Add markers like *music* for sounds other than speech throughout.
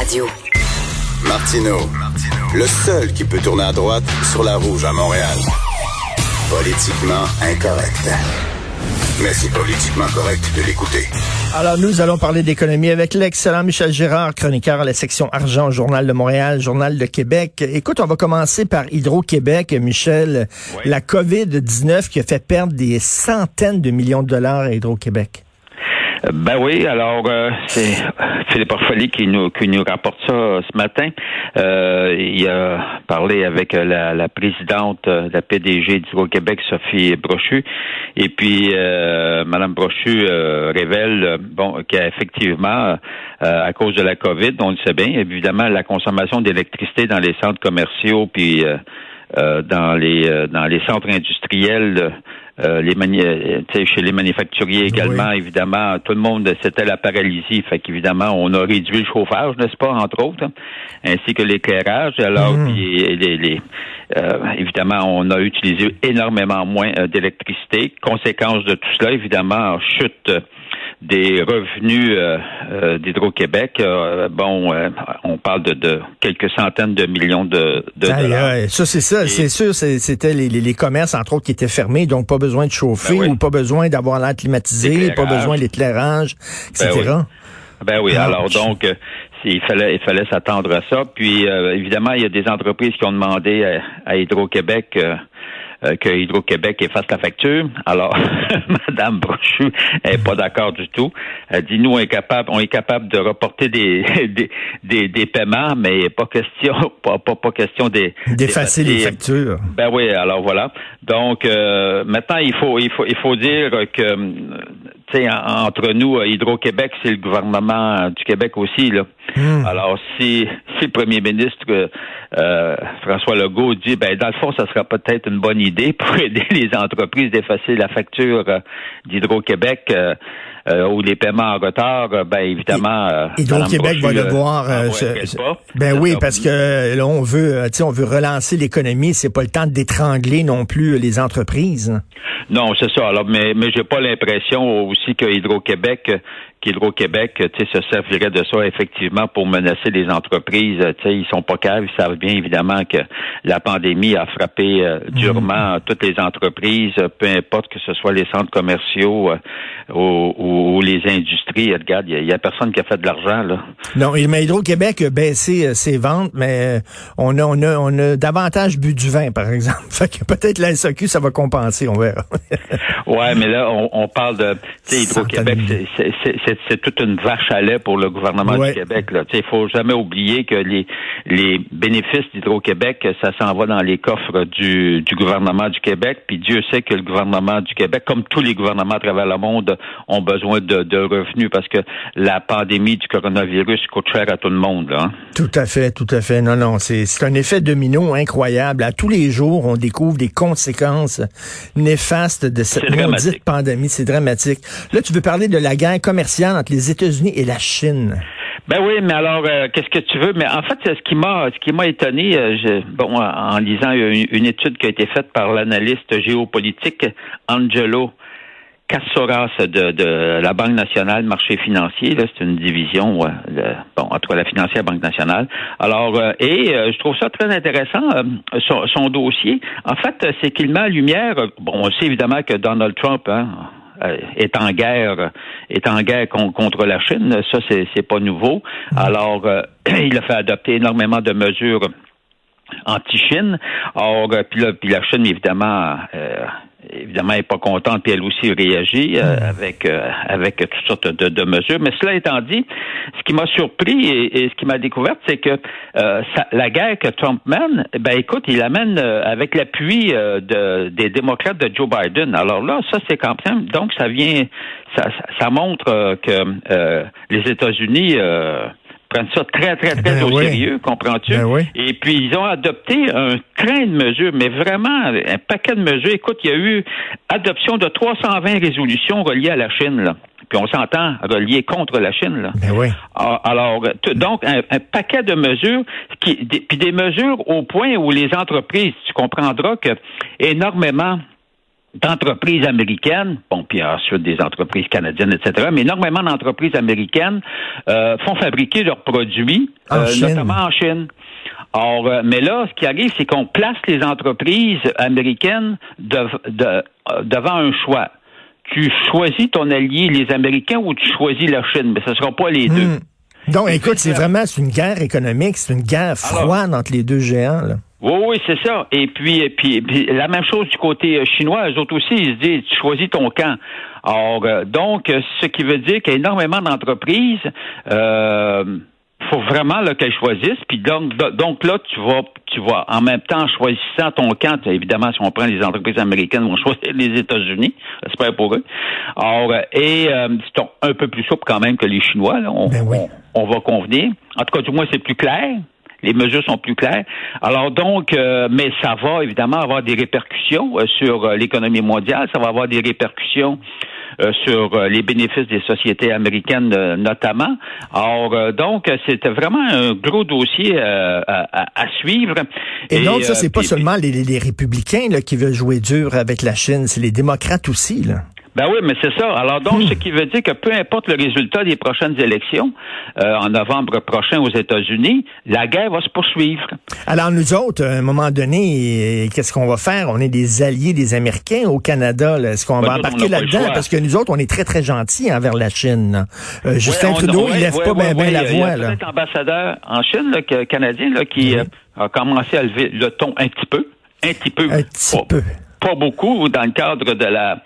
Radio. Martino, le seul qui peut tourner à droite sur la rouge à Montréal. Politiquement incorrect. Mais c'est politiquement correct de l'écouter. Alors, nous allons parler d'économie avec l'excellent Michel Girard, chroniqueur à la section argent, Journal de Montréal, Journal de Québec. Écoute, on va commencer par Hydro-Québec, Michel. La COVID-19 qui a fait perdre des centaines de millions de dollars à Hydro-Québec. Ben oui, alors euh, c'est Philippe Orfoli qui nous qui nous rapporte ça euh, ce matin. Euh, il a parlé avec la, la présidente, la PDG d'Hydro-Québec, Sophie Brochu, et puis euh, Madame Brochu révèle bon qu'effectivement, à cause de la COVID, on le sait bien, évidemment, la consommation d'électricité dans les centres commerciaux puis dans les dans les centres industriels euh, les mani euh, chez les manufacturiers également, évidemment, tout le monde, c'était la paralysie. Fait qu'évidemment, on a réduit le chauffage, n'est-ce pas, entre autres, hein, ainsi que l'éclairage. Alors, mmh. les, euh, évidemment, on a utilisé énormément moins d'électricité. Conséquence de tout cela, évidemment, chute des revenus euh, euh, d'Hydro-Québec, euh, bon, on parle de, quelques centaines de millions de, dollars. ça, c'est ça. C'est sûr, c'était les, commerces, entre autres, qui étaient fermés, donc pas besoin de chauffer ben ou pas besoin d'avoir l'air climatisé, pas besoin d'éclairage, etc. Ben oui, ben oui. Ah, alors donc, il fallait, il fallait s'attendre à ça. Puis, évidemment, il y a des entreprises qui ont demandé à, à Hydro-Québec euh, que Hydro-Québec efface la facture. Alors, *laughs* Madame Brochu n'est pas d'accord du tout. Elle dit nous on est capable, on est capable de reporter des *laughs* des, des, paiements, mais pas question *laughs* pas pas, pas question des d'effacer les factures. Ben oui, alors voilà. Donc euh, maintenant il faut il faut il faut dire que tu sais entre nous Hydro-Québec c'est le gouvernement du Québec aussi là. Hmm. Alors si si le premier ministre euh, François Legault dit ben dans le fond ça sera peut-être une bonne idée pour *laughs* aider les entreprises d'effacer la facture euh, d'Hydro-Québec euh, euh, ou les paiements en retard, ben évidemment. Hydro-Québec va devoir. ben oui, parce que là on veut, on veut relancer l'économie. C'est pas le temps d'étrangler non plus les entreprises. Non, c'est ça. Alors, mais mais j'ai pas l'impression aussi que Hydro-Québec qu'Hydro-Québec, tu sais, se servirait de ça effectivement pour menacer les entreprises. Tu sais, ils sont pas caves, ils savent bien évidemment que la pandémie a frappé euh, mhm. durement toutes les entreprises, peu importe que ce soit les centres commerciaux euh, ou, les industries. Regarde, il y, a personne qui a fait de l'argent là. Non, mais Hydro-Québec a baissé euh, ses ventes, mais on a on a on a davantage bu du vin, par exemple. *laughs* Fait que peut-être la SAQ, ça va compenser, on verra. ouais, mais là, on, on parle de Hydro-Québec, c'est c'est toute une vache à lait pour le gouvernement du Québec. Il faut jamais oublier que les, les bénéfices d'Hydro-Québec, ça s'en va dans les coffres du, du gouvernement du Québec. Puis Dieu sait que le gouvernement du Québec, comme tous les gouvernements à travers le monde, ont besoin de, de revenus parce que la pandémie du coronavirus coûte cher à tout le monde. Hein. Tout à fait, tout à fait. Non, non, c'est un effet domino incroyable. À tous les jours, on découvre des conséquences néfastes de cette maudite pandémie. C'est dramatique. Là, tu veux parler de la guerre commerciale entre les États-Unis et la Chine? Ben oui, mais alors euh, qu'est-ce que tu veux? Mais en fait, ce qui m'a ce qui m'a étonné, euh, bon, en lisant une, étude qui a été faite par l'analyste géopolitique Angelo Cassoras de, la Banque nationale marché financier, c'est une division, de, bon, entre la financière Banque nationale. Alors, euh, et je trouve ça très intéressant, son, dossier. En fait, c'est qu'il met en lumière, bon, on sait évidemment que Donald Trump, hein, euh, est en guerre est en guerre contre la Chine. Ça, c'est, pas nouveau. Alors, euh, *clears throat* il a fait adopter énormément de mesures anti-Chine. Or, euh, puis, là, puis la Chine, évidemment, évidemment, elle n'est pas contente, puis elle aussi réagit euh, hmm. avec euh, avec toutes sortes de, mesures. Mais cela étant dit, ce qui m'a surpris et, ce qui m'a découvert, c'est que euh, la guerre que Trump mène, ben écoute, il amène avec l'appui de, des démocrates de Joe Biden. Alors là, ça c'est quand même, donc ça vient, ça, ça montre que les États-Unis prennent ça très, très, très ben au sérieux, comprends-tu? Ben Et puis, ils ont adopté un train de mesures, mais vraiment un paquet de mesures. Écoute, il y a eu adoption de 320 résolutions reliées à la Chine, là. Puis on s'entend reliées contre la Chine, là. Ben oui. Alors, donc, un, paquet de mesures, qui, puis des mesures au point où les entreprises, tu comprendras que énormément d'entreprises américaines, bon, puis ensuite des entreprises canadiennes, etc., mais énormément d'entreprises américaines euh, font fabriquer leurs produits, euh, notamment en Chine. Or, euh, mais là, ce qui arrive, c'est qu'on place les entreprises américaines devant un choix. Tu choisis ton allié, les Américains, ou tu choisis la Chine, mais ce ne sera pas les deux. Hmm. Donc, écoute, c'est vraiment une guerre économique, c'est une guerre froide entre les deux géants. Là. Oui, oui, c'est ça. Et puis, et puis, la même chose du côté euh, chinois, eux autres aussi, ils se disent, tu choisis ton camp. Alors, euh, donc, ce qui veut dire qu'il y a énormément d'entreprises, euh, faut vraiment qu'elles choisissent. Puis donc, donc là, tu vas, tu vas en même temps choisissant ton camp. Évidemment, si on prend les entreprises américaines, vont choisir les États-Unis. J'espère pour eux. Alors, et c'est un peu plus souple quand même que les Chinois. Là. On, ben on, on va convenir. En tout cas, du moins, c'est plus clair les mesures sont plus claires. Alors donc, euh, mais ça va évidemment avoir des répercussions euh, sur euh, l'économie mondiale, ça va avoir des répercussions sur les bénéfices des sociétés américaines notamment. Alors donc, c'était vraiment un gros dossier à, suivre. Et, donc, ça, c'est pas seulement les, les républicains là, qui veulent jouer dur avec la Chine, c'est les démocrates aussi. Là. Ben oui, mais c'est ça. Alors donc, ce qui veut dire que peu importe le résultat des prochaines élections euh, en novembre prochain aux États-Unis, la guerre va se poursuivre. Alors nous autres, à un moment donné, qu'est-ce qu'on va faire? On est des alliés des Américains au Canada. Est-ce qu'on va embarquer là-dedans? Parce que nous autres, on est très très gentils envers la Chine. Euh, Justin Trudeau, il lève pas bien la voix. Il y a un ambassadeur en Chine, là, canadien, là, qui euh, a commencé à lever le ton un petit peu, un petit peu, un petit peu, pas beaucoup, dans le cadre de la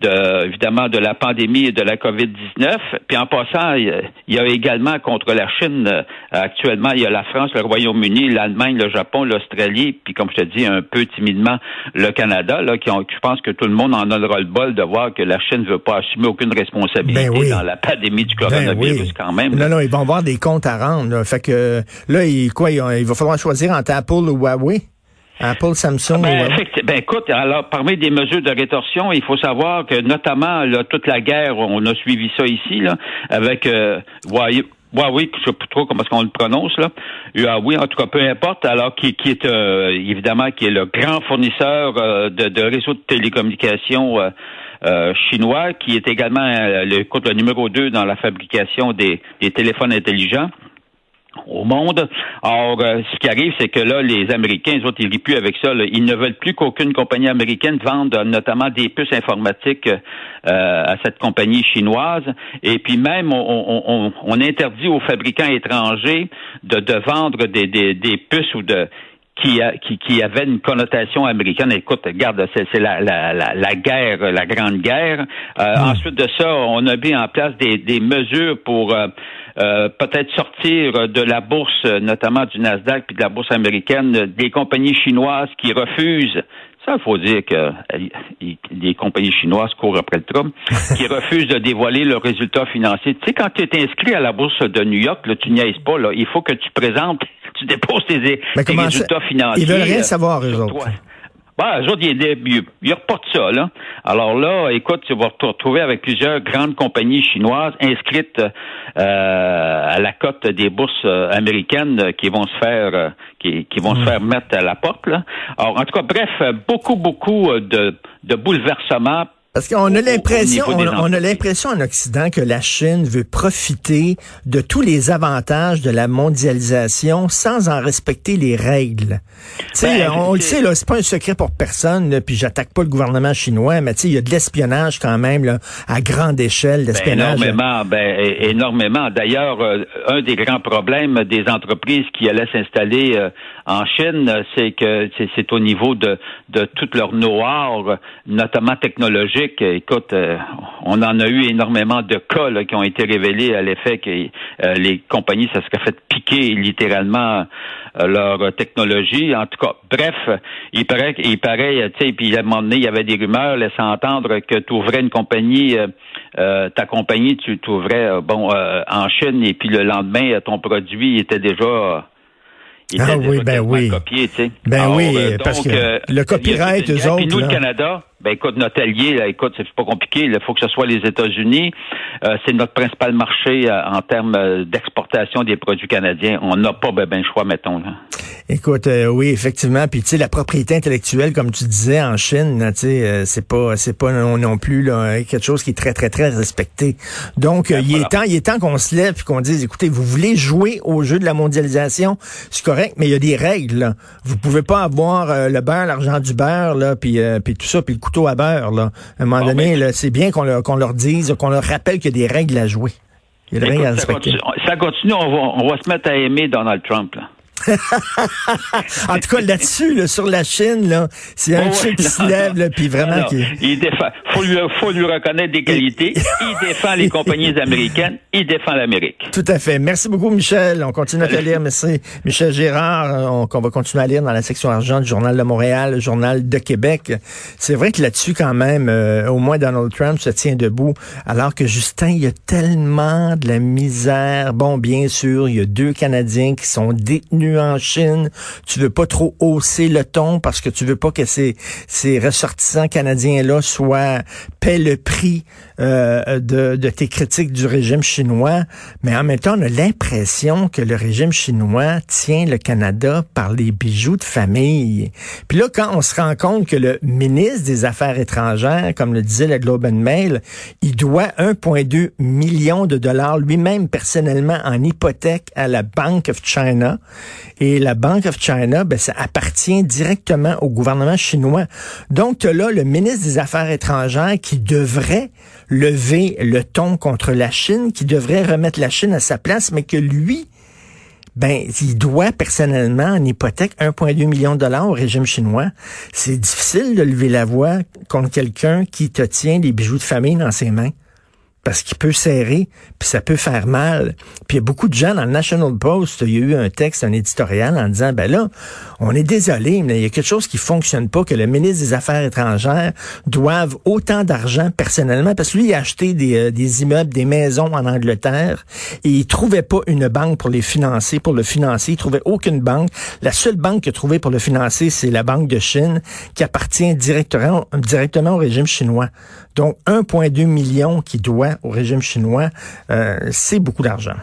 de, évidemment de la pandémie et de la COVID-19. Puis en passant, il y a également contre la Chine, euh, actuellement, il y a la France, le Royaume-Uni, l'Allemagne, le Japon, l'Australie, puis comme je te dis, un peu timidement, le Canada, là, qui ont, je pense que tout le monde en a le bol de voir que la Chine ne veut pas assumer aucune responsabilité ben dans la pandémie du ben coronavirus quand même. Non, non, ils vont avoir des comptes à rendre. Fait que là, il, quoi, il va falloir choisir entre Apple ou Huawei? Apple, Samsung. Ben, ben, écoute, alors parmi des mesures de rétorsion, il faut savoir que notamment là, toute la guerre, on a suivi ça ici là, avec euh, Huawei. Huawei, je sais pas trop comment est-ce qu'on le prononce là. Huawei, en tout cas, peu importe. Alors, qui, qui est euh, évidemment qui est le grand fournisseur euh, de, de réseaux de télécommunications euh, chinois, qui est également le, le numéro 2 dans la fabrication des téléphones intelligents au monde. Or, euh, ce qui arrive, c'est que là, les Américains, les autres, ils rient plus avec ça. Ils ne veulent plus qu'aucune compagnie américaine vende euh, notamment des puces informatiques euh, à cette compagnie chinoise. Et puis même, on, interdit aux fabricants étrangers de, de vendre des, des, des puces ou de qui, qui, qui avait une connotation américaine. Écoute, regarde, c'est la, la, la, guerre, la grande guerre. Hmm. Ensuite de ça, on a mis en place des, des mesures pour euh, peut-être sortir de la bourse, notamment du Nasdaq puis de la bourse américaine, des compagnies chinoises qui refusent ça, il faut dire que les compagnies chinoises courent après le Trump, *laughs* qui refusent de dévoiler leurs résultats financiers. Tu sais, quand tu es inscrit à la bourse de New York, là, tu niaises pas, là, il faut que tu présentes, tu déposes tes, résultats financiers. Ils veulent rien savoir, eux autres. Ben, eux autres, ils, ils reportent ça, là. Alors là, écoute, tu vas te retrouver avec plusieurs grandes compagnies chinoises inscrites euh, à la cote des bourses euh, américaines qui vont se faire euh, qui, vont se faire mettre à la porte. Là. Alors, en tout cas, bref, beaucoup, beaucoup de, de bouleversements parce qu'on a l'impression, on, a l'impression en Occident que la Chine veut profiter de tous les avantages de la mondialisation sans en respecter les règles. Ben, on, le sait là, c'est pas un secret pour personne. puis j'attaque pas le gouvernement chinois, mais il y a de l'espionnage quand même là, à grande échelle, ben, l'espionnage. énormément, ben, énormément. D'ailleurs, euh, un des grands problèmes des entreprises qui allaient s'installer euh, en Chine, c'est que c'est au niveau de, de tout leur know-how, notamment technologique. Écoute, euh, on en a eu énormément de cas qui ont été révélés à l'effet que euh, les compagnies, ça serait fait piquer littéralement euh, leur technologie. En tout cas, bref, il paraît, il paraît, tu sais, puis à un moment donné, il y avait des rumeurs laissant entendre que tu ouvrais une compagnie, ta compagnie, tu t'ouvrais, bon, en Chine, et puis le lendemain, ton produit était déjà ah oui, ben oui. Ben oui, euh, parce que euh, le copyright, eux autres. nous, le Canada, ben écoute, notre allié, là, écoute, c'est pas compliqué. Il faut que ce soit les États-Unis. Euh, c'est notre principal marché en termes d'exportation des produits canadiens. On n'a pas ben, ben choix, mettons. Là. Écoute, euh, oui, effectivement. Puis tu sais, la propriété intellectuelle, comme tu disais en Chine, tu sais, euh, c'est pas, c'est pas non, plus là, quelque chose qui est très, très, très respecté. Donc, euh, ben, il est temps, il est temps qu'on se lève et qu'on dise, écoutez, vous voulez jouer au jeu de la mondialisation, c'est correct, mais il y a des règles. Là. Vous pouvez pas avoir le beurre, l'argent du beurre, là, puis, puis tout ça, puis le couteau à beurre. Là. À un moment donné, ben, c'est bien qu'on leur, dise, qu'on leur rappelle qu'il y a des règles à jouer. Il y a des règles à respecter. Ça continue, ça continue on, va, on va se mettre à aimer Donald Trump. Là. *laughs* en tout cas, là-dessus, sur la Chine, là, c'est un *laughs* oh, qui se lève, puis vraiment qui... Il défend. Faut lui, faut lui reconnaître des qualités. il défend les compagnies américaines. Il défend l'Amérique. Tout à fait. Merci beaucoup, Michel. On continue à te lire. Merci. Michel Gérard, on, va continuer à lire dans la section argent du Journal de Montréal, le Journal de Québec. C'est vrai que là-dessus, quand même, euh, au moins Donald Trump se tient debout, alors que Justin, il y a tellement de la misère. Bon, bien sûr, il y a deux Canadiens qui sont détenus en Chine. Tu veux pas trop hausser le ton parce que tu veux pas que ces, ces ressortissants canadiens-là soient paient le prix euh, de, de tes critiques du régime chinois. Mais en même temps, on a l'impression que le régime chinois tient le Canada par les bijoux de famille. Puis là, quand on se rend compte que le ministre des Affaires étrangères, comme le disait le Globe and Mail, il doit 1,2 million de dollars lui-même personnellement en hypothèque à la Bank of China. Et la Bank of China, ben, ça appartient directement au gouvernement chinois. Donc, là, le ministre des Affaires étrangères qui devrait lever le ton contre la Chine, qui devrait remettre la Chine à sa place, mais que lui, ben, il doit personnellement en hypothèque 1,2 million de dollars au régime chinois. C'est difficile de lever la voix contre quelqu'un qui te tient des bijoux de famille dans ses mains parce qu'il peut serrer, puis ça peut faire mal. Puis il y a beaucoup de gens dans le National Post, il y a eu un texte, un éditorial en disant, ben là, on est désolé, mais il y a quelque chose qui fonctionne pas, que le ministre des Affaires étrangères doive autant d'argent personnellement, parce que lui, il a acheté des, euh, des immeubles, des maisons en Angleterre, et il trouvait pas une banque pour les financer, pour le financer, il trouvait aucune banque. La seule banque qu'il a trouvée pour le financer, c'est la Banque de Chine, qui appartient directement, directement au régime chinois. Donc, 1,2 million qui doit au régime chinois, euh, c'est beaucoup d'argent.